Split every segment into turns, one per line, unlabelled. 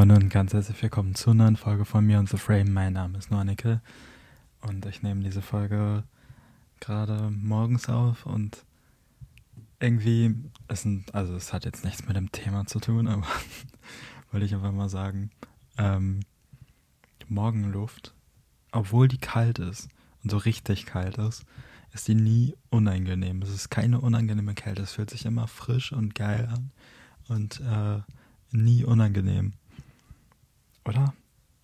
Freunde und ganz herzlich willkommen zu einer neuen Folge von mir und The Frame. Mein Name ist Nornicke und ich nehme diese Folge gerade morgens auf und irgendwie, es sind, also es hat jetzt nichts mit dem Thema zu tun, aber wollte ich einfach mal sagen, ähm, Morgenluft, obwohl die kalt ist und so richtig kalt ist, ist die nie unangenehm. Es ist keine unangenehme Kälte, es fühlt sich immer frisch und geil an und äh, nie unangenehm. Oder?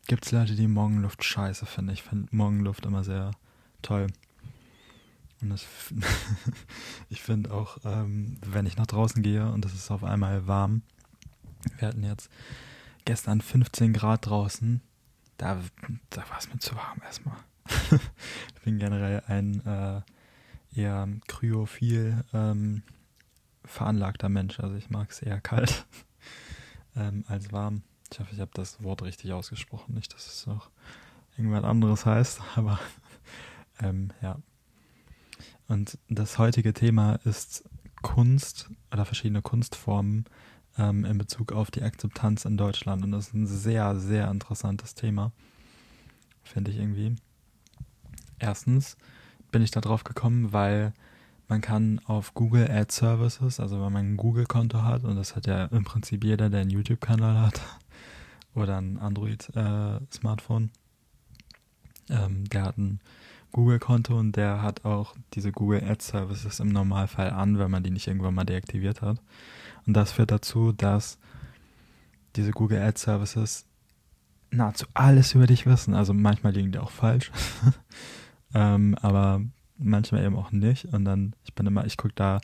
Gibt es Leute, die Morgenluft scheiße finden? Ich finde Morgenluft immer sehr toll. Und das, ich finde auch, ähm, wenn ich nach draußen gehe und es ist auf einmal warm, wir hatten jetzt gestern 15 Grad draußen, da, da war es mir zu warm erstmal. ich bin generell ein äh, eher kryophil ähm, veranlagter Mensch, also ich mag es eher kalt ähm, als warm. Ich hoffe, ich habe das Wort richtig ausgesprochen, nicht, dass es noch irgendwas anderes heißt, aber ähm, ja. Und das heutige Thema ist Kunst oder verschiedene Kunstformen ähm, in Bezug auf die Akzeptanz in Deutschland. Und das ist ein sehr, sehr interessantes Thema, finde ich irgendwie. Erstens bin ich da drauf gekommen, weil man kann auf Google Ad Services, also wenn man ein Google-Konto hat, und das hat ja im Prinzip jeder, der einen YouTube-Kanal hat oder ein Android-Smartphone, äh, ähm, der hat ein Google-Konto und der hat auch diese Google Ad Services im Normalfall an, wenn man die nicht irgendwann mal deaktiviert hat. Und das führt dazu, dass diese Google Ad Services nahezu alles über dich wissen. Also manchmal liegen die auch falsch, ähm, aber manchmal eben auch nicht. Und dann, ich bin immer, ich gucke da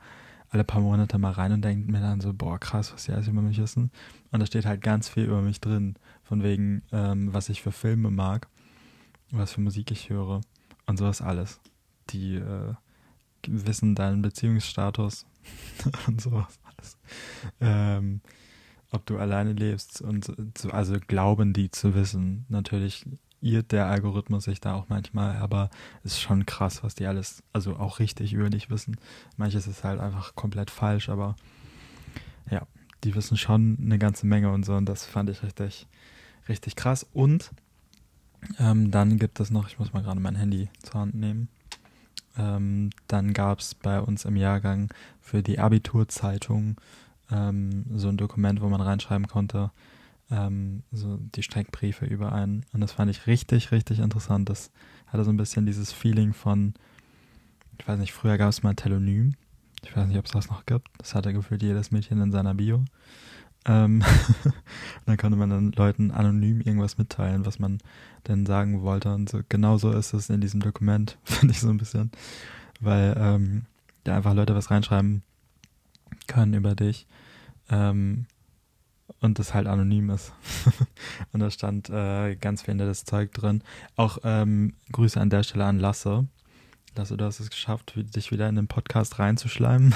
alle paar Monate mal rein und denke mir dann so, boah, krass, was die alles über mich wissen. Und da steht halt ganz viel über mich drin, von wegen, ähm, was ich für Filme mag, was für Musik ich höre und sowas alles. Die äh, wissen deinen Beziehungsstatus und sowas alles. Ähm, ob du alleine lebst und so, also glauben die zu wissen. Natürlich irrt der Algorithmus sich da auch manchmal, aber es ist schon krass, was die alles, also auch richtig über dich wissen. Manches ist halt einfach komplett falsch, aber ja, die wissen schon eine ganze Menge und so und das fand ich richtig, richtig krass. Und ähm, dann gibt es noch, ich muss mal gerade mein Handy zur Hand nehmen. Ähm, dann gab es bei uns im Jahrgang für die Abiturzeitung ähm, so ein Dokument, wo man reinschreiben konnte, ähm, so die Streckbriefe über einen. Und das fand ich richtig, richtig interessant. Das hatte so ein bisschen dieses Feeling von, ich weiß nicht, früher gab es mal Telonym. Ich weiß nicht, ob es das noch gibt. Das hatte gefühlt jedes Mädchen in seiner Bio. Ähm dann konnte man dann Leuten anonym irgendwas mitteilen, was man denn sagen wollte. Und so, genau so ist es in diesem Dokument, finde ich so ein bisschen. Weil ähm, da einfach Leute was reinschreiben können über dich. Ähm, und das halt anonym ist. und da stand äh, ganz das Zeug drin. Auch ähm, Grüße an der Stelle an Lasse. Lasse, du hast es geschafft, dich wieder in den Podcast reinzuschleimen.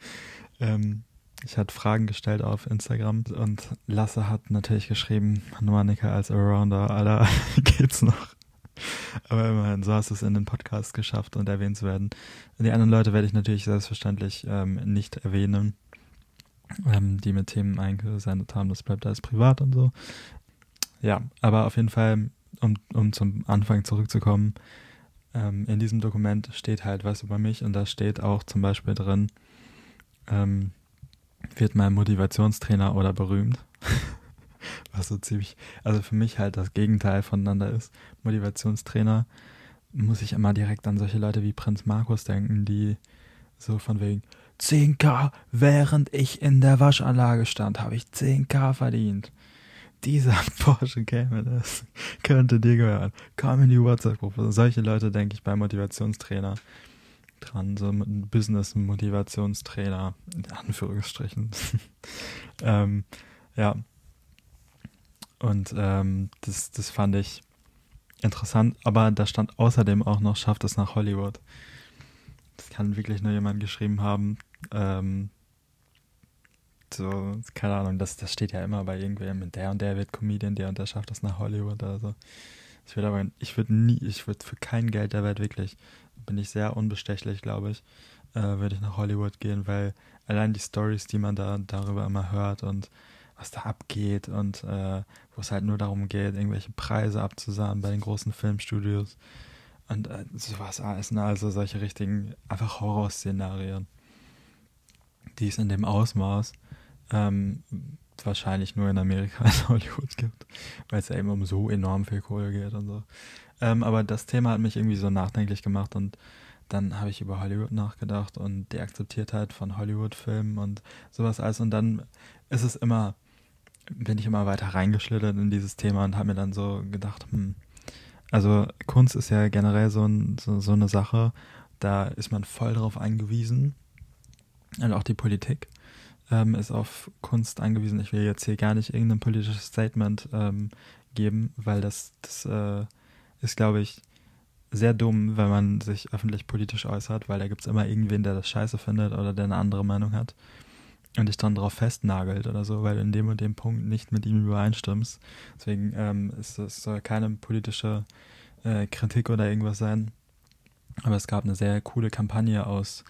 ähm, ich hatte Fragen gestellt auf Instagram und Lasse hat natürlich geschrieben, Noanika als Arounder, Alter, geht's noch? Aber immerhin, so hast du es in den Podcast geschafft und erwähnt zu werden. Die anderen Leute werde ich natürlich selbstverständlich ähm, nicht erwähnen ähm, die mit Themen eingesendet haben. Das bleibt alles privat und so. Ja, aber auf jeden Fall, um, um zum Anfang zurückzukommen, ähm, in diesem Dokument steht halt was über mich und da steht auch zum Beispiel drin, ähm, wird mein Motivationstrainer oder berühmt. was so ziemlich, also für mich halt das Gegenteil voneinander ist. Motivationstrainer muss ich immer direkt an solche Leute wie Prinz Markus denken, die so von wegen, 10k, während ich in der Waschanlage stand, habe ich 10k verdient. Dieser Porsche käme, das könnte dir gehören. Komm in die WhatsApp-Gruppe. Solche Leute denke ich bei Motivationstrainer dran, so Business-Motivationstrainer, in Anführungsstrichen. ähm, ja. Und ähm, das, das fand ich interessant, aber da stand außerdem auch noch, schafft es nach Hollywood. Das kann wirklich nur jemand geschrieben haben, ähm, so, keine Ahnung, das, das steht ja immer bei irgendwem, der und der wird Comedian, der und der schafft das nach Hollywood oder so. Ich würde aber, ich würde nie, ich würde für kein Geld der Welt wirklich, bin ich sehr unbestechlich, glaube ich, äh, würde ich nach Hollywood gehen, weil allein die Stories, die man da darüber immer hört und was da abgeht und äh, wo es halt nur darum geht, irgendwelche Preise abzusahen bei den großen Filmstudios und äh, sowas alles, ne? also solche richtigen, einfach Horrorszenarien, die es in dem Ausmaß ähm, wahrscheinlich nur in Amerika in Hollywood gibt, weil es ja eben um so enorm viel Kohle geht und so. Ähm, aber das Thema hat mich irgendwie so nachdenklich gemacht und dann habe ich über Hollywood nachgedacht und die Akzeptiertheit von Hollywood-Filmen und sowas alles. Und dann ist es immer, bin ich immer weiter reingeschlittert in dieses Thema und habe mir dann so gedacht, hm, also Kunst ist ja generell so, ein, so, so eine Sache, da ist man voll drauf angewiesen. Und auch die Politik ähm, ist auf Kunst angewiesen. Ich will jetzt hier gar nicht irgendein politisches Statement ähm, geben, weil das, das äh, ist, glaube ich, sehr dumm, wenn man sich öffentlich politisch äußert, weil da gibt es immer irgendwen, der das scheiße findet oder der eine andere Meinung hat und dich dann drauf festnagelt oder so, weil du in dem und dem Punkt nicht mit ihm übereinstimmst. Deswegen ähm, ist soll keine politische äh, Kritik oder irgendwas sein. Aber es gab eine sehr coole Kampagne aus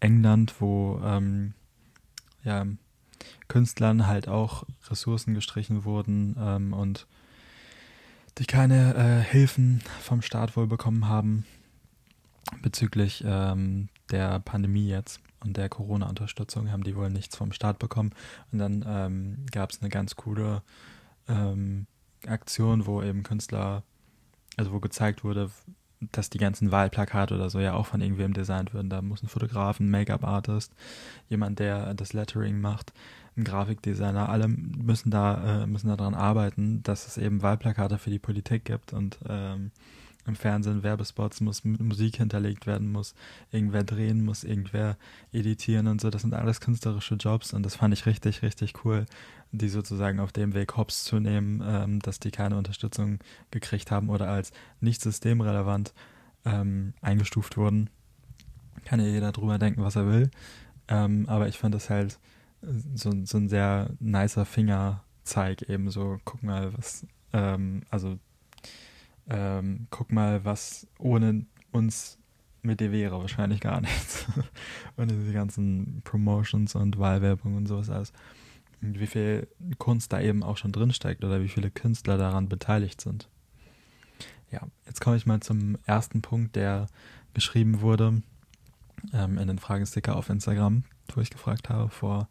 England, wo ähm, ja, Künstlern halt auch Ressourcen gestrichen wurden ähm, und die keine äh, Hilfen vom Staat wohl bekommen haben bezüglich ähm, der Pandemie jetzt und der Corona-Unterstützung haben die wohl nichts vom Staat bekommen. Und dann ähm, gab es eine ganz coole ähm, Aktion, wo eben Künstler, also wo gezeigt wurde, dass die ganzen Wahlplakate oder so ja auch von irgendwem designt würden. Da muss ein Fotograf, ein Make-up-Artist, jemand, der das Lettering macht, ein Grafikdesigner, alle müssen da, äh, müssen daran arbeiten, dass es eben Wahlplakate für die Politik gibt und ähm, im Fernsehen Werbespots muss Musik hinterlegt werden, muss irgendwer drehen, muss irgendwer editieren und so. Das sind alles künstlerische Jobs und das fand ich richtig, richtig cool, die sozusagen auf dem Weg hops zu nehmen, ähm, dass die keine Unterstützung gekriegt haben oder als nicht systemrelevant ähm, eingestuft wurden. Kann ja jeder drüber denken, was er will. Ähm, aber ich fand das halt so, so ein sehr nicer Fingerzeig eben so, guck mal, was, ähm, also ähm, guck mal, was ohne uns mit dir wäre. Wahrscheinlich gar nichts. und diese ganzen Promotions und Wahlwerbung und sowas alles. Und wie viel Kunst da eben auch schon drinsteckt oder wie viele Künstler daran beteiligt sind. Ja, jetzt komme ich mal zum ersten Punkt, der geschrieben wurde ähm, in den Fragensticker auf Instagram, wo ich gefragt habe vor,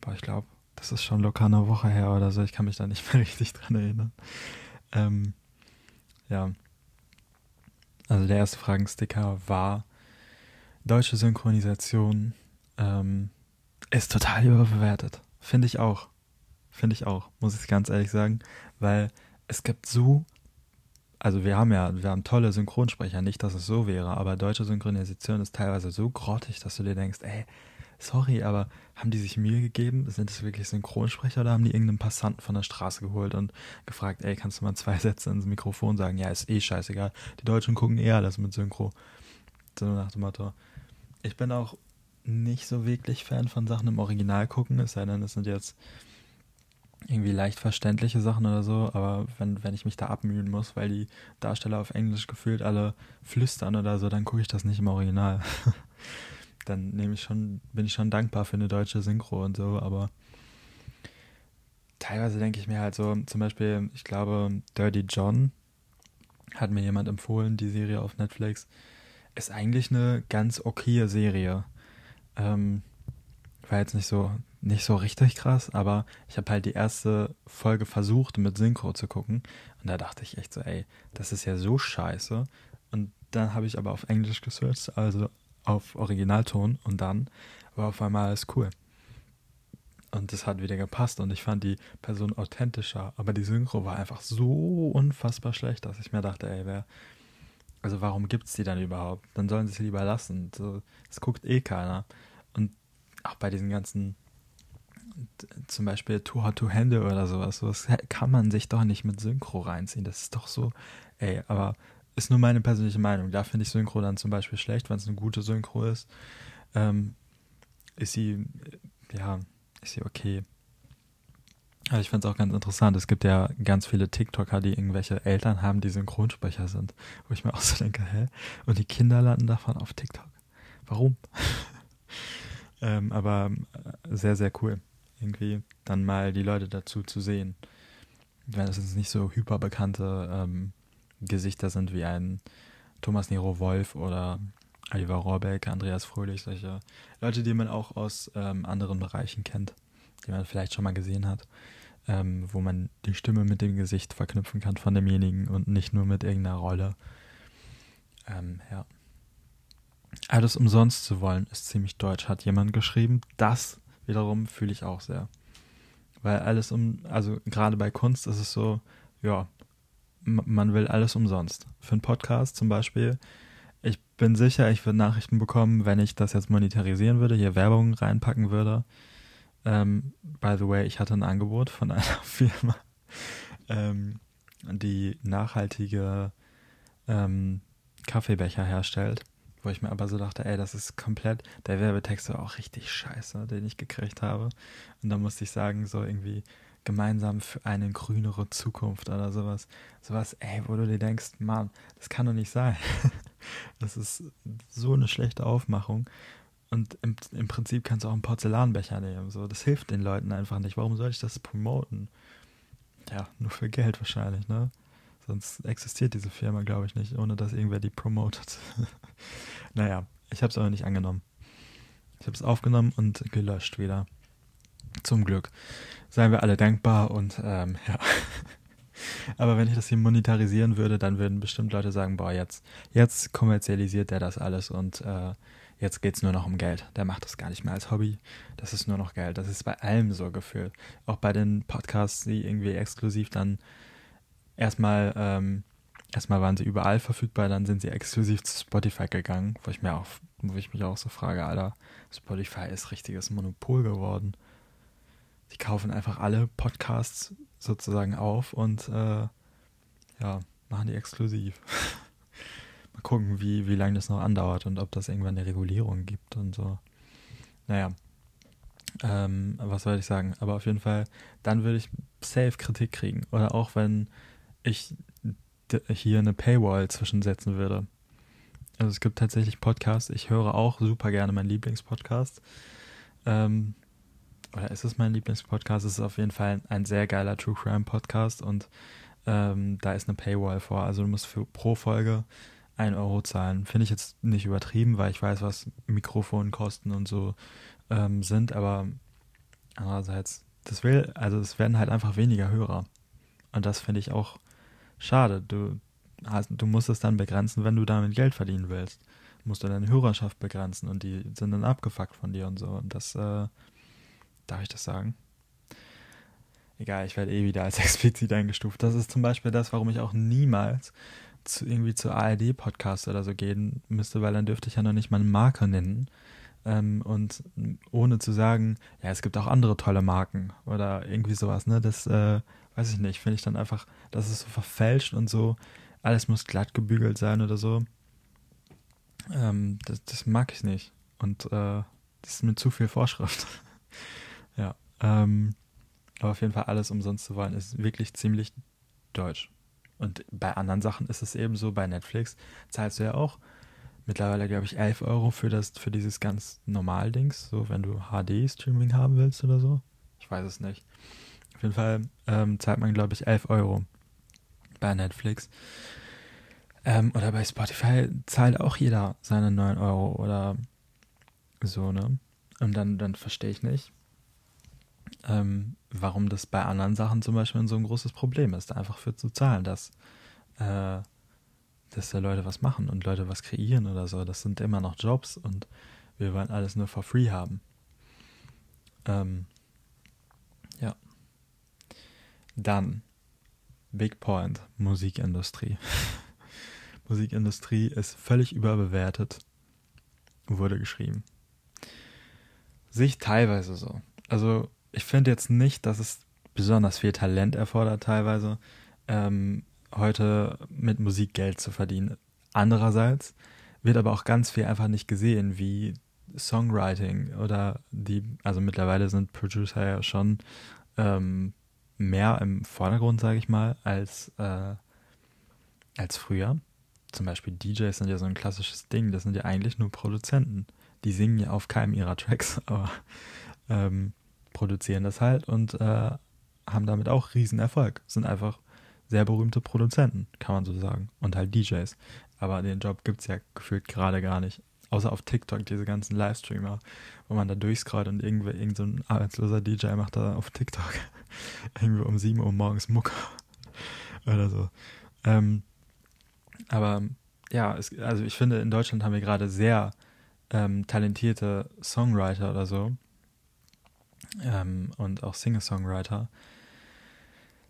boah, ich glaube, das ist schon locker eine Woche her oder so, ich kann mich da nicht mehr richtig dran erinnern. Ähm, ja. Also der erste Fragensticker war, deutsche Synchronisation ähm, ist total überbewertet. Finde ich auch. Finde ich auch, muss ich ganz ehrlich sagen. Weil es gibt so, also wir haben ja, wir haben tolle Synchronsprecher, nicht, dass es so wäre, aber deutsche Synchronisation ist teilweise so grottig, dass du dir denkst, ey, sorry, aber haben die sich Mühe gegeben? Sind das wirklich Synchronsprecher oder haben die irgendeinen Passanten von der Straße geholt und gefragt, ey, kannst du mal zwei Sätze ins Mikrofon sagen? Ja, ist eh scheißegal. Die Deutschen gucken eher alles mit Synchro. So nach dem Motto. Ich bin auch nicht so wirklich Fan von Sachen im Original gucken, es sei denn, es sind jetzt irgendwie leicht verständliche Sachen oder so, aber wenn, wenn ich mich da abmühen muss, weil die Darsteller auf Englisch gefühlt alle flüstern oder so, dann gucke ich das nicht im Original. dann nehme ich schon, bin ich schon dankbar für eine deutsche Synchro und so, aber teilweise denke ich mir halt so, zum Beispiel, ich glaube, Dirty John hat mir jemand empfohlen, die Serie auf Netflix, ist eigentlich eine ganz okaye Serie. Ähm, war jetzt nicht so, nicht so richtig krass, aber ich habe halt die erste Folge versucht mit Synchro zu gucken und da dachte ich echt so, ey, das ist ja so scheiße. Und dann habe ich aber auf Englisch gesearched, also auf Originalton und dann war auf einmal alles cool. Und das hat wieder gepasst und ich fand die Person authentischer, aber die Synchro war einfach so unfassbar schlecht, dass ich mir dachte, ey, wer, also warum gibt's die dann überhaupt? Dann sollen sie es lieber lassen. So, das guckt eh keiner. Und auch bei diesen ganzen, zum Beispiel Too Hot to Handle oder sowas, sowas kann man sich doch nicht mit Synchro reinziehen. Das ist doch so, ey, aber ist nur meine persönliche Meinung. Da finde ich Synchro dann zum Beispiel schlecht, wenn es eine gute Synchro ist. Ähm, ist sie, ja, ist sie okay. Aber ich finde es auch ganz interessant. Es gibt ja ganz viele TikToker, die irgendwelche Eltern haben, die Synchronsprecher sind. Wo ich mir auch so denke, hä? Und die Kinder landen davon auf TikTok. Warum? ähm, aber äh, sehr, sehr cool. irgendwie dann mal die Leute dazu zu sehen. Wenn es jetzt nicht so hyperbekannte ähm, Gesichter sind wie ein Thomas Nero Wolf oder Oliver Rohrbeck, Andreas Fröhlich, solche Leute, die man auch aus ähm, anderen Bereichen kennt, die man vielleicht schon mal gesehen hat, ähm, wo man die Stimme mit dem Gesicht verknüpfen kann von demjenigen und nicht nur mit irgendeiner Rolle. Ähm, ja. Alles umsonst zu wollen, ist ziemlich deutsch, hat jemand geschrieben. Das wiederum fühle ich auch sehr. Weil alles um, also gerade bei Kunst ist es so, ja, man will alles umsonst. Für einen Podcast zum Beispiel, ich bin sicher, ich würde Nachrichten bekommen, wenn ich das jetzt monetarisieren würde, hier Werbung reinpacken würde. Ähm, by the way, ich hatte ein Angebot von einer Firma, ähm, die nachhaltige ähm, Kaffeebecher herstellt, wo ich mir aber so dachte, ey, das ist komplett, der Werbetext war auch richtig scheiße, den ich gekriegt habe. Und da musste ich sagen, so irgendwie, gemeinsam für eine grünere Zukunft oder sowas. Sowas, ey, wo du dir denkst, Mann, das kann doch nicht sein. das ist so eine schlechte Aufmachung. Und im, im Prinzip kannst du auch einen Porzellanbecher nehmen. So, das hilft den Leuten einfach nicht. Warum soll ich das promoten? Ja, nur für Geld wahrscheinlich, ne? Sonst existiert diese Firma, glaube ich, nicht, ohne dass irgendwer die promotet. naja, ich habe es aber nicht angenommen. Ich habe es aufgenommen und gelöscht wieder. Zum Glück. Seien wir alle dankbar und ähm, ja. Aber wenn ich das hier monetarisieren würde, dann würden bestimmt Leute sagen, boah, jetzt, jetzt kommerzialisiert der das alles und äh, jetzt geht es nur noch um Geld. Der macht das gar nicht mehr als Hobby. Das ist nur noch Geld. Das ist bei allem so gefühlt. Auch bei den Podcasts, die irgendwie exklusiv dann erstmal, ähm, erstmal waren sie überall verfügbar, dann sind sie exklusiv zu Spotify gegangen, wo ich mir auch, wo ich mich auch so frage, Alter, Spotify ist richtiges Monopol geworden die kaufen einfach alle Podcasts sozusagen auf und äh, ja, machen die exklusiv. Mal gucken, wie, wie lange das noch andauert und ob das irgendwann eine Regulierung gibt und so. Naja. Ähm, was soll ich sagen? Aber auf jeden Fall, dann würde ich safe Kritik kriegen. Oder auch wenn ich hier eine Paywall zwischensetzen würde. Also es gibt tatsächlich Podcasts. Ich höre auch super gerne meinen Lieblingspodcast. Ähm, oder ist es mein Lieblingspodcast? Es ist auf jeden Fall ein sehr geiler True Crime Podcast und ähm, da ist eine Paywall vor. Also du musst für pro Folge ein Euro zahlen. Finde ich jetzt nicht übertrieben, weil ich weiß, was Mikrofonkosten und so ähm, sind, aber andererseits, das will, also es werden halt einfach weniger Hörer. Und das finde ich auch schade. Du, hast, du musst es dann begrenzen, wenn du damit Geld verdienen willst. Du musst du deine Hörerschaft begrenzen und die sind dann abgefuckt von dir und so. Und das äh, Darf ich das sagen? Egal, ich werde eh wieder als explizit eingestuft. Das ist zum Beispiel das, warum ich auch niemals zu, irgendwie zu ARD-Podcast oder so gehen müsste, weil dann dürfte ich ja noch nicht mal eine Marke nennen. Ähm, und ohne zu sagen, ja, es gibt auch andere tolle Marken oder irgendwie sowas, ne? Das äh, weiß ich nicht, finde ich dann einfach, das ist so verfälscht und so, alles muss glatt gebügelt sein oder so. Ähm, das, das mag ich nicht. Und äh, das ist mir zu viel Vorschrift. Ja. Ähm, aber auf jeden Fall alles umsonst zu wollen, ist wirklich ziemlich deutsch. Und bei anderen Sachen ist es eben so, bei Netflix zahlst du ja auch mittlerweile, glaube ich, 11 Euro für, das, für dieses ganz normal Dings, so wenn du HD-Streaming haben willst oder so. Ich weiß es nicht. Auf jeden Fall ähm, zahlt man, glaube ich, 11 Euro bei Netflix. Ähm, oder bei Spotify zahlt auch jeder seine 9 Euro oder so, ne? Und dann, dann verstehe ich nicht, ähm, warum das bei anderen Sachen zum Beispiel so ein großes Problem ist, einfach für zu zahlen, dass, äh, dass da Leute was machen und Leute was kreieren oder so. Das sind immer noch Jobs und wir wollen alles nur for free haben. Ähm, ja. Dann Big Point, Musikindustrie. Musikindustrie ist völlig überbewertet, wurde geschrieben. Sich teilweise so. Also ich finde jetzt nicht, dass es besonders viel Talent erfordert, teilweise, ähm, heute mit Musik Geld zu verdienen. Andererseits wird aber auch ganz viel einfach nicht gesehen, wie Songwriting oder die, also mittlerweile sind Producer ja schon ähm, mehr im Vordergrund, sage ich mal, als, äh, als früher. Zum Beispiel DJs sind ja so ein klassisches Ding, das sind ja eigentlich nur Produzenten. Die singen ja auf keinem ihrer Tracks, aber ähm, produzieren das halt und äh, haben damit auch riesen Erfolg. Sind einfach sehr berühmte Produzenten, kann man so sagen. Und halt DJs. Aber den Job gibt es ja gefühlt gerade gar nicht. Außer auf TikTok, diese ganzen Livestreamer, wo man da durchscrollt und irgendwer, irgend so ein arbeitsloser DJ macht da auf TikTok irgendwie um 7 Uhr morgens Mucke oder so. Ähm, aber ja, es, also ich finde, in Deutschland haben wir gerade sehr ähm, talentierte Songwriter oder so ähm, und auch Singer-Songwriter.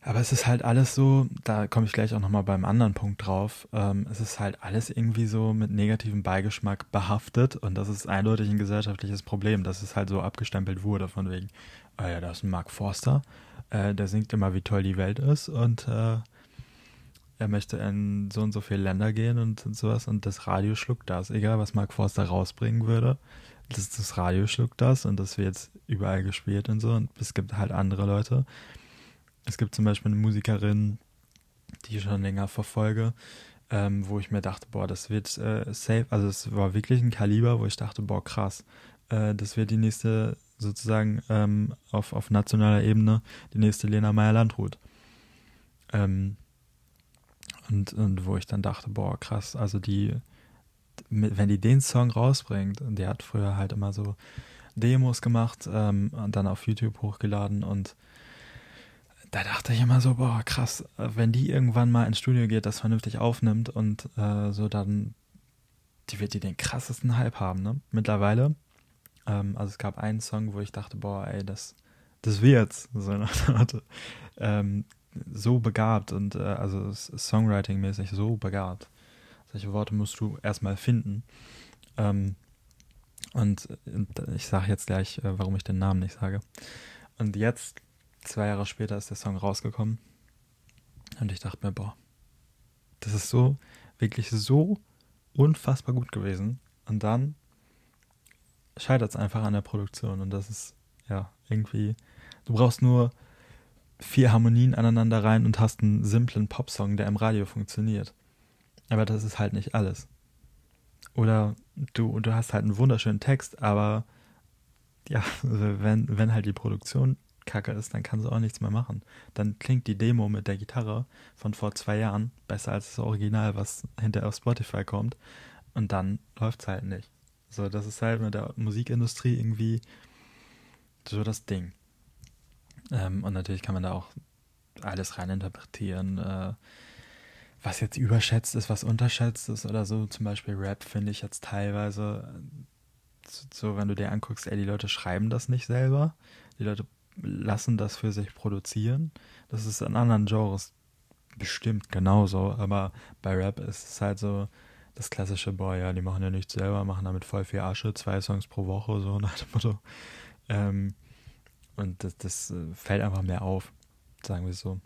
Aber es ist halt alles so, da komme ich gleich auch nochmal beim anderen Punkt drauf, ähm, es ist halt alles irgendwie so mit negativem Beigeschmack behaftet und das ist eindeutig ein gesellschaftliches Problem, dass es halt so abgestempelt wurde von wegen, oh ja, da ist ein Mark Forster, äh, der singt immer, wie toll die Welt ist und äh, er möchte in so und so viele Länder gehen und, und sowas und das Radio schluckt das, egal was Mark Forster rausbringen würde, das, das Radio schluckt das und das wird jetzt überall gespielt und so und es gibt halt andere Leute, es gibt zum Beispiel eine Musikerin, die ich schon länger verfolge, ähm, wo ich mir dachte, boah, das wird äh, safe. Also es war wirklich ein Kaliber, wo ich dachte, boah, krass, äh, das wird die nächste, sozusagen ähm, auf, auf nationaler Ebene, die nächste Lena Meyer-Landrut. Ähm, und, und wo ich dann dachte, boah, krass, also die, wenn die den Song rausbringt, und der hat früher halt immer so Demos gemacht ähm, und dann auf YouTube hochgeladen und da dachte ich immer so, boah, krass, wenn die irgendwann mal ins Studio geht, das vernünftig aufnimmt und äh, so dann, die wird die den krassesten Hype haben, ne? Mittlerweile. Ähm, also es gab einen Song, wo ich dachte, boah, ey, das, das wird's. So der Art. Ähm, so begabt und äh, also Songwriting-mäßig so begabt. Solche Worte musst du erstmal finden. Ähm, und, ich sage jetzt gleich, äh, warum ich den Namen nicht sage. Und jetzt zwei Jahre später ist der Song rausgekommen. Und ich dachte mir, boah, das ist so, wirklich so unfassbar gut gewesen. Und dann scheitert es einfach an der Produktion. Und das ist, ja, irgendwie, du brauchst nur vier Harmonien aneinander rein und hast einen simplen Popsong, der im Radio funktioniert. Aber das ist halt nicht alles. Oder du, du hast halt einen wunderschönen Text, aber ja, wenn, wenn halt die Produktion kacke ist, dann kann sie auch nichts mehr machen. Dann klingt die Demo mit der Gitarre von vor zwei Jahren besser als das Original, was hinterher auf Spotify kommt. Und dann läuft es halt nicht. So, das ist halt mit der Musikindustrie irgendwie so das Ding. Ähm, und natürlich kann man da auch alles reininterpretieren, äh, was jetzt überschätzt ist, was unterschätzt ist oder so. Zum Beispiel Rap finde ich jetzt teilweise so, wenn du dir anguckst, ey, die Leute schreiben das nicht selber. Die Leute lassen das für sich produzieren. Das ist in anderen Genres bestimmt genauso, aber bei Rap ist es halt so das klassische, boah, ja, die machen ja nichts selber, machen damit voll viel Asche, zwei Songs pro Woche, so nach dem Motto. Ähm, und das, das, äh, fällt einfach mehr auf, sagen wir so.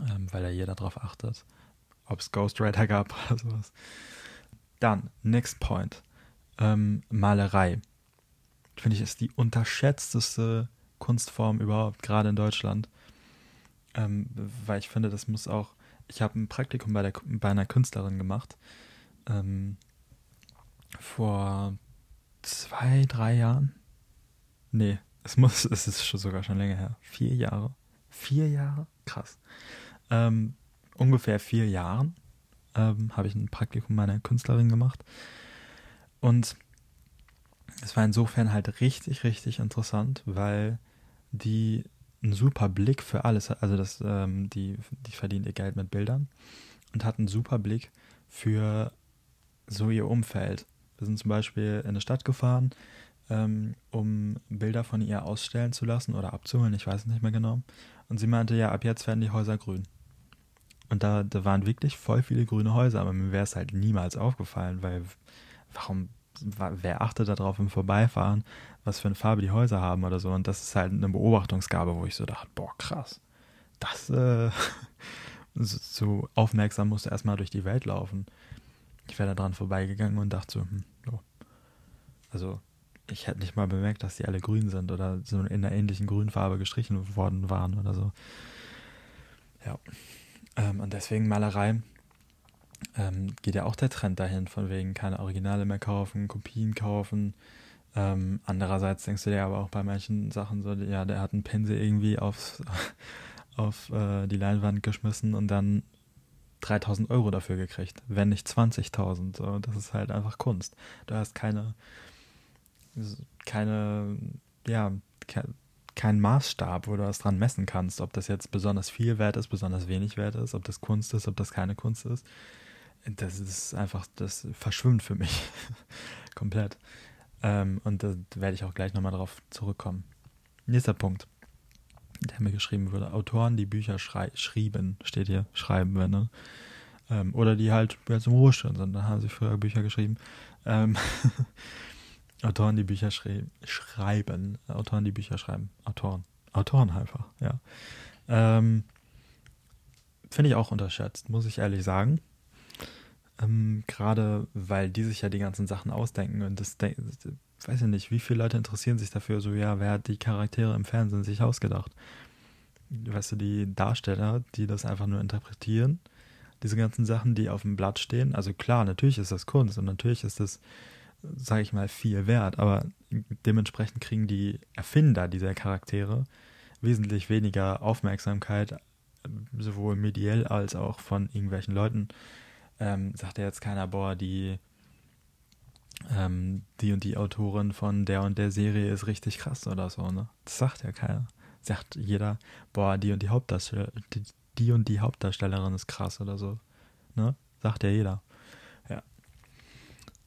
Ähm, weil ja jeder darauf achtet, ob es Ghostwriter gab oder sowas. Dann, next point. Ähm, Malerei. Finde ich, ist die unterschätzteste Kunstform überhaupt, gerade in Deutschland. Ähm, weil ich finde, das muss auch. Ich habe ein Praktikum bei, der, bei einer Künstlerin gemacht. Ähm, vor zwei, drei Jahren. Nee, es muss, es ist schon sogar schon länger her. Vier Jahre. Vier Jahre? Krass. Ähm, ungefähr vier Jahren ähm, habe ich ein Praktikum bei einer Künstlerin gemacht. Und es war insofern halt richtig, richtig interessant, weil die einen super Blick für alles, also das, ähm, die, die verdient ihr Geld mit Bildern und hat einen super Blick für so ihr Umfeld. Wir sind zum Beispiel in eine Stadt gefahren, ähm, um Bilder von ihr ausstellen zu lassen oder abzuholen, ich weiß es nicht mehr genau. Und sie meinte, ja, ab jetzt werden die Häuser grün. Und da, da waren wirklich voll viele grüne Häuser, aber mir wäre es halt niemals aufgefallen, weil warum wer achtet darauf im Vorbeifahren, was für eine Farbe die Häuser haben oder so. Und das ist halt eine Beobachtungsgabe, wo ich so dachte, boah, krass. Das, äh, so aufmerksam musst du erstmal durch die Welt laufen. Ich wäre da dran vorbeigegangen und dachte so, hm, oh. also ich hätte nicht mal bemerkt, dass die alle grün sind oder so in einer ähnlichen Grünfarbe gestrichen worden waren oder so. Ja. Ähm, und deswegen Malerei ähm, geht ja auch der Trend dahin, von wegen keine Originale mehr kaufen, Kopien kaufen, Ähm, andererseits denkst du dir aber auch bei manchen Sachen so, ja, der hat einen Pinsel irgendwie aufs, auf äh, die Leinwand geschmissen und dann 3000 Euro dafür gekriegt, wenn nicht 20.000. So, das ist halt einfach Kunst. Du hast keine, keine, ja, kein, kein Maßstab, wo du das dran messen kannst, ob das jetzt besonders viel wert ist, besonders wenig wert ist, ob das Kunst ist, ob das keine Kunst ist. Das ist einfach, das verschwimmt für mich komplett. Ähm, und da werde ich auch gleich nochmal drauf zurückkommen. Nächster Punkt, der mir geschrieben wurde. Autoren, die Bücher schrieben, steht hier, schreiben, wenn, ne? Ähm, oder die halt jetzt im Ruhestand sind, dann haben sie früher Bücher geschrieben. Ähm, Autoren, die Bücher schreiben. Autoren, die Bücher schreiben. Autoren. Autoren einfach, ja. Ähm, Finde ich auch unterschätzt, muss ich ehrlich sagen. Ähm, Gerade weil die sich ja die ganzen Sachen ausdenken und das, das, weiß ich nicht, wie viele Leute interessieren sich dafür, so ja, wer hat die Charaktere im Fernsehen sich ausgedacht? Weißt du, die Darsteller, die das einfach nur interpretieren, diese ganzen Sachen, die auf dem Blatt stehen. Also klar, natürlich ist das Kunst und natürlich ist das, sage ich mal, viel wert, aber dementsprechend kriegen die Erfinder dieser Charaktere wesentlich weniger Aufmerksamkeit, sowohl mediell als auch von irgendwelchen Leuten, ähm, sagt ja jetzt keiner, boah, die, ähm, die und die Autorin von der und der Serie ist richtig krass oder so, ne? Das sagt ja keiner. Sagt jeder, boah, die und die Hauptdarsteller, die, die und die Hauptdarstellerin ist krass oder so. Ne? Sagt ja jeder.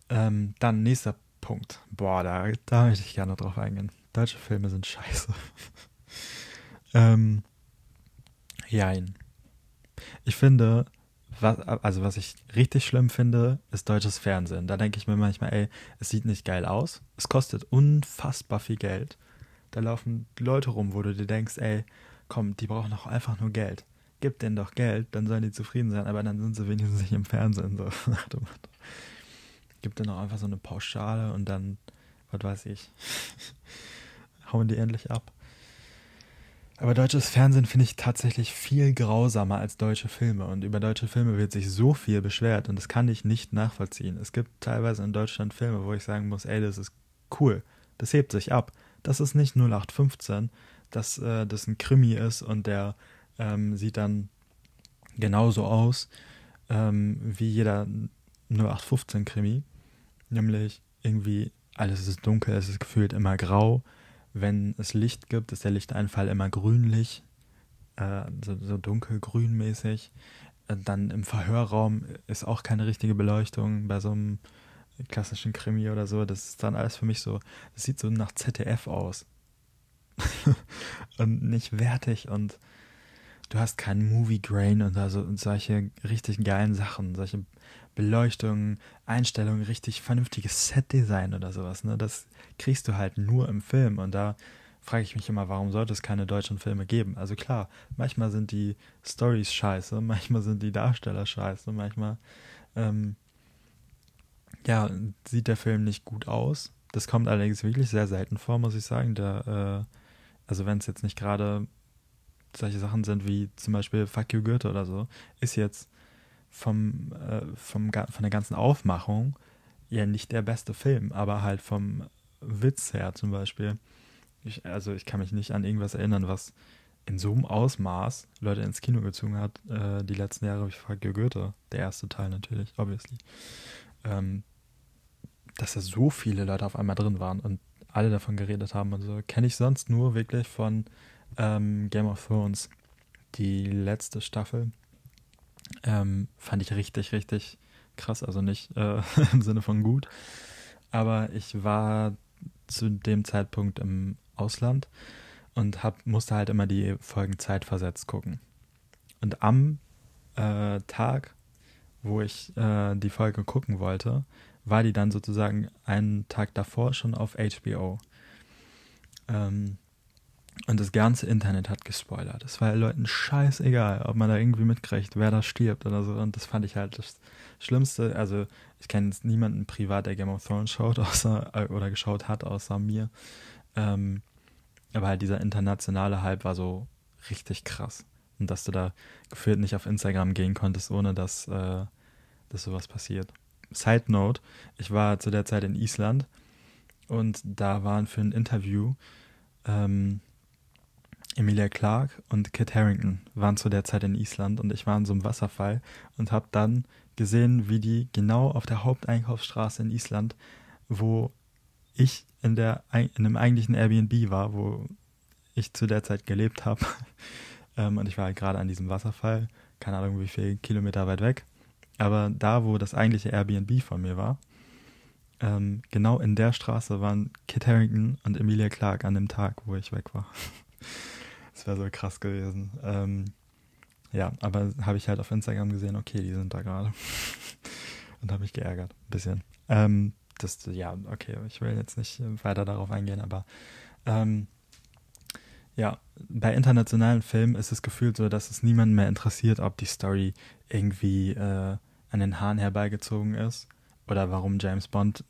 Ähm, dann nächster Punkt. Boah, da, da möchte ich gerne drauf eingehen. Deutsche Filme sind scheiße. ähm, jein. Ich finde, was, also was ich richtig schlimm finde, ist deutsches Fernsehen. Da denke ich mir manchmal, ey, es sieht nicht geil aus. Es kostet unfassbar viel Geld. Da laufen Leute rum, wo du dir denkst, ey, komm, die brauchen doch einfach nur Geld. Gib denen doch Geld, dann sollen die zufrieden sein, aber dann sind sie wenigstens nicht im Fernsehen. So. Gib denen doch einfach so eine Pauschale und dann, was weiß ich, hauen die endlich ab. Aber deutsches Fernsehen finde ich tatsächlich viel grausamer als deutsche Filme. Und über deutsche Filme wird sich so viel beschwert und das kann ich nicht nachvollziehen. Es gibt teilweise in Deutschland Filme, wo ich sagen muss, ey, das ist cool. Das hebt sich ab. Das ist nicht 0815, dass äh, das ein Krimi ist und der ähm, sieht dann genauso aus ähm, wie jeder 0815 Krimi. Nämlich irgendwie alles ist dunkel, es ist gefühlt immer grau wenn es Licht gibt, ist der Lichteinfall immer grünlich, äh, so, so dunkelgrünmäßig. Äh, dann im Verhörraum ist auch keine richtige Beleuchtung bei so einem klassischen Krimi oder so. Das ist dann alles für mich so, das sieht so nach ZDF aus. und nicht wertig und du hast keinen Movie Grain und, also, und solche richtig geilen Sachen, solche Beleuchtung, Einstellungen, richtig vernünftiges Setdesign oder sowas. Ne? Das kriegst du halt nur im Film. Und da frage ich mich immer, warum sollte es keine deutschen Filme geben? Also klar, manchmal sind die Stories scheiße, manchmal sind die Darsteller scheiße, manchmal ähm, ja, sieht der Film nicht gut aus. Das kommt allerdings wirklich sehr selten vor, muss ich sagen. Der, äh, also wenn es jetzt nicht gerade solche Sachen sind wie zum Beispiel Fuck You Goethe oder so, ist jetzt vom, äh, vom, von der ganzen Aufmachung ja nicht der beste Film, aber halt vom Witz her zum Beispiel. Ich, also ich kann mich nicht an irgendwas erinnern, was in so einem Ausmaß Leute ins Kino gezogen hat. Äh, die letzten Jahre habe ich fragt Goethe, der erste Teil natürlich, obviously. Ähm, dass da so viele Leute auf einmal drin waren und alle davon geredet haben und so. Kenne ich sonst nur wirklich von ähm, Game of Thrones, die letzte Staffel ähm, fand ich richtig, richtig krass. Also nicht äh, im Sinne von gut. Aber ich war zu dem Zeitpunkt im Ausland und hab, musste halt immer die Folgen zeitversetzt gucken. Und am äh, Tag, wo ich äh, die Folge gucken wollte, war die dann sozusagen einen Tag davor schon auf HBO. Ähm, und das ganze Internet hat gespoilert. Es war Leuten scheißegal, ob man da irgendwie mitkriegt, wer da stirbt oder so. Und das fand ich halt das Schlimmste. Also, ich kenne jetzt niemanden privat, der Game of Thrones schaut, außer, äh, oder geschaut hat, außer mir. Ähm, aber halt dieser internationale Hype war so richtig krass. Und dass du da gefühlt nicht auf Instagram gehen konntest, ohne dass, äh, dass sowas passiert. Side Note, ich war zu der Zeit in Island und da waren für ein Interview ähm, Emilia Clarke und Kit Harrington waren zu der Zeit in Island und ich war in so einem Wasserfall und habe dann gesehen, wie die genau auf der Haupteinkaufsstraße in Island, wo ich in der in einem eigentlichen Airbnb war, wo ich zu der Zeit gelebt habe. ähm, und ich war halt gerade an diesem Wasserfall, keine Ahnung wie viele Kilometer weit weg. Aber da, wo das eigentliche Airbnb von mir war, ähm, genau in der Straße waren Kit Harrington und Emilia Clarke an dem Tag, wo ich weg war. das wäre so krass gewesen. Ähm, ja, aber habe ich halt auf Instagram gesehen, okay, die sind da gerade. und habe mich geärgert, ein bisschen. Ähm, das, ja, okay, ich will jetzt nicht weiter darauf eingehen, aber ähm, ja, bei internationalen Filmen ist es gefühlt so, dass es niemanden mehr interessiert, ob die Story irgendwie äh, an den Haaren herbeigezogen ist oder warum James Bond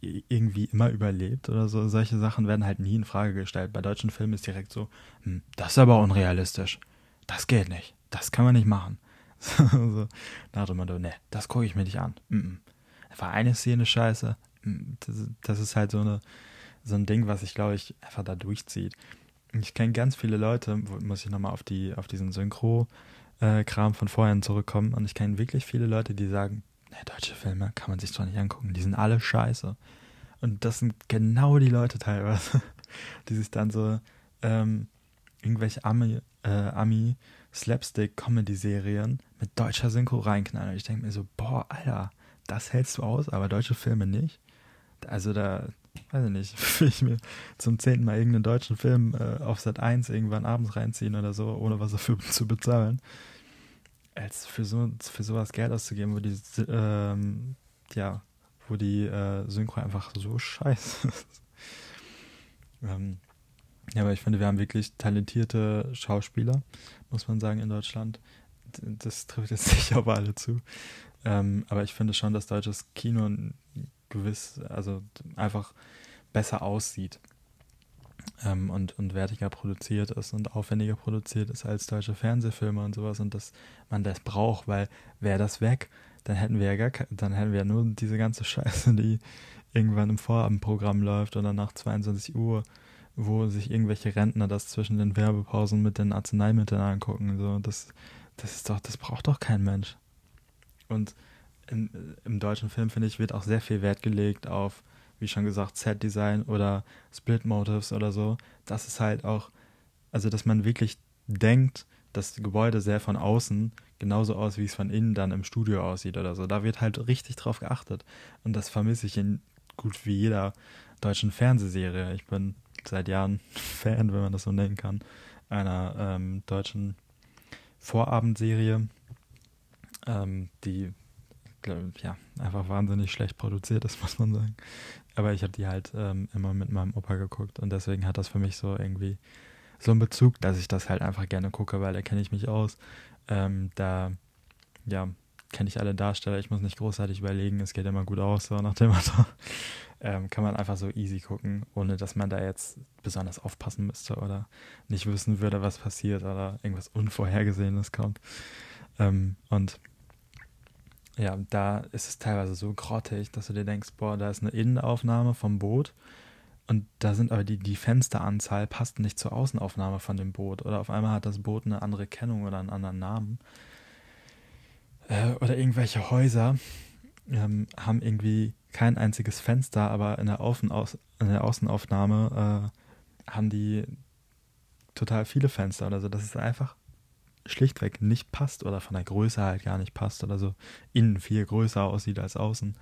irgendwie immer überlebt oder so. Solche Sachen werden halt nie in Frage gestellt. Bei deutschen Filmen ist direkt so, hm, das ist aber unrealistisch. Das geht nicht. Das kann man nicht machen. so, nach dem Motto, ne, das gucke ich mir nicht an. Mm -mm. War eine Szene scheiße. Mm, das, das ist halt so, eine, so ein Ding, was sich, glaube ich, einfach da durchzieht. Ich kenne ganz viele Leute, muss ich nochmal auf, die, auf diesen Synchro-Kram äh, von vorhin zurückkommen, und ich kenne wirklich viele Leute, die sagen, ne, deutsche Filme kann man sich doch nicht angucken, die sind alle scheiße. Und das sind genau die Leute teilweise, die sich dann so ähm, irgendwelche Ami, äh, Ami Slapstick-Comedy-Serien mit deutscher Synchro reinknallen. Und ich denke mir so, boah, Alter, das hältst du aus, aber deutsche Filme nicht. Also da, weiß ich nicht, will ich mir zum zehnten Mal irgendeinen deutschen Film äh, auf Sat 1 irgendwann abends reinziehen oder so, ohne was dafür zu bezahlen. Als für so für sowas Geld auszugeben, wo die ähm, ja, wo die äh, Synchro einfach so scheiße ist. ähm, ja, aber ich finde, wir haben wirklich talentierte Schauspieler, muss man sagen, in Deutschland. Das trifft jetzt nicht auf alle zu. Ähm, aber ich finde schon, dass deutsches Kino gewiss, also einfach besser aussieht ähm, und, und wertiger produziert ist und aufwendiger produziert ist als deutsche Fernsehfilme und sowas und dass man das braucht, weil wäre das weg, dann hätten wir ja gar dann hätten wir ja nur diese ganze Scheiße, die irgendwann im Vorabendprogramm läuft oder nach 22 Uhr, wo sich irgendwelche Rentner das zwischen den Werbepausen mit den Arzneimitteln angucken. So, das, das ist doch, das braucht doch kein Mensch. Und in, im deutschen Film, finde ich, wird auch sehr viel Wert gelegt auf, wie schon gesagt, Set-Design oder Split-Motives oder so. Das ist halt auch, also dass man wirklich denkt, dass das Gebäude sehr von außen genauso aus, wie es von innen dann im Studio aussieht oder so. Da wird halt richtig drauf geachtet. Und das vermisse ich in gut wie jeder deutschen Fernsehserie. Ich bin seit Jahren Fan, wenn man das so nennen kann, einer ähm, deutschen Vorabendserie, ähm, die ja, einfach wahnsinnig schlecht produziert ist, muss man sagen. Aber ich habe die halt ähm, immer mit meinem Opa geguckt und deswegen hat das für mich so irgendwie so einen Bezug, dass ich das halt einfach gerne gucke, weil da kenne ich mich aus. Ähm, da, ja, kenne ich alle Darsteller, ich muss nicht großartig überlegen, es geht immer gut aus, so nach dem Motto. Ähm, kann man einfach so easy gucken, ohne dass man da jetzt besonders aufpassen müsste oder nicht wissen würde, was passiert oder irgendwas Unvorhergesehenes kommt. Ähm, und ja, da ist es teilweise so grottig, dass du dir denkst, boah, da ist eine Innenaufnahme vom Boot und da sind aber die, die Fensteranzahl passt nicht zur Außenaufnahme von dem Boot oder auf einmal hat das Boot eine andere Kennung oder einen anderen Namen. Äh, oder irgendwelche Häuser ähm, haben irgendwie kein einziges Fenster, aber in der, Außenaus in der Außenaufnahme äh, haben die total viele Fenster oder so. Das ist einfach schlichtweg nicht passt oder von der Größe halt gar nicht passt oder so innen viel größer aussieht als außen.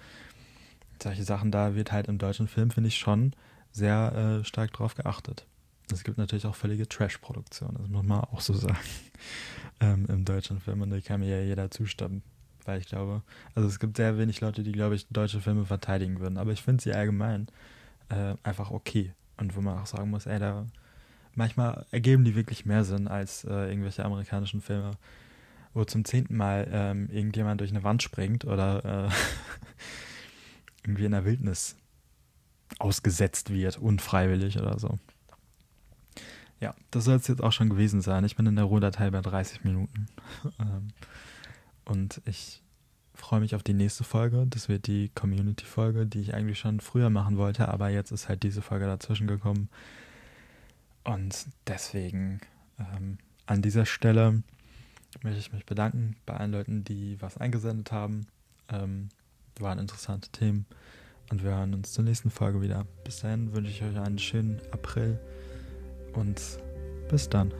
Solche Sachen, da wird halt im deutschen Film, finde ich, schon sehr äh, stark drauf geachtet. Es gibt natürlich auch völlige Trash-Produktionen, das muss man auch so sagen, ähm, im deutschen Film. Und da kann mir ja jeder zustimmen, weil ich glaube, also es gibt sehr wenig Leute, die, glaube ich, deutsche Filme verteidigen würden. Aber ich finde sie allgemein äh, einfach okay. Und wo man auch sagen muss, ey, da manchmal ergeben die wirklich mehr Sinn als äh, irgendwelche amerikanischen Filme, wo zum zehnten Mal ähm, irgendjemand durch eine Wand springt oder äh, irgendwie in der Wildnis ausgesetzt wird, unfreiwillig oder so. Ja, das soll es jetzt auch schon gewesen sein. Ich bin in der Rohdatei bei 30 Minuten. Ähm, und ich freue mich auf die nächste Folge. Das wird die Community-Folge, die ich eigentlich schon früher machen wollte, aber jetzt ist halt diese Folge dazwischen gekommen. Und deswegen ähm, an dieser Stelle möchte ich mich bedanken bei allen Leuten, die was eingesendet haben. Ähm, waren interessante Themen. Und wir hören uns zur nächsten Folge wieder. Bis dahin wünsche ich euch einen schönen April und bis dann.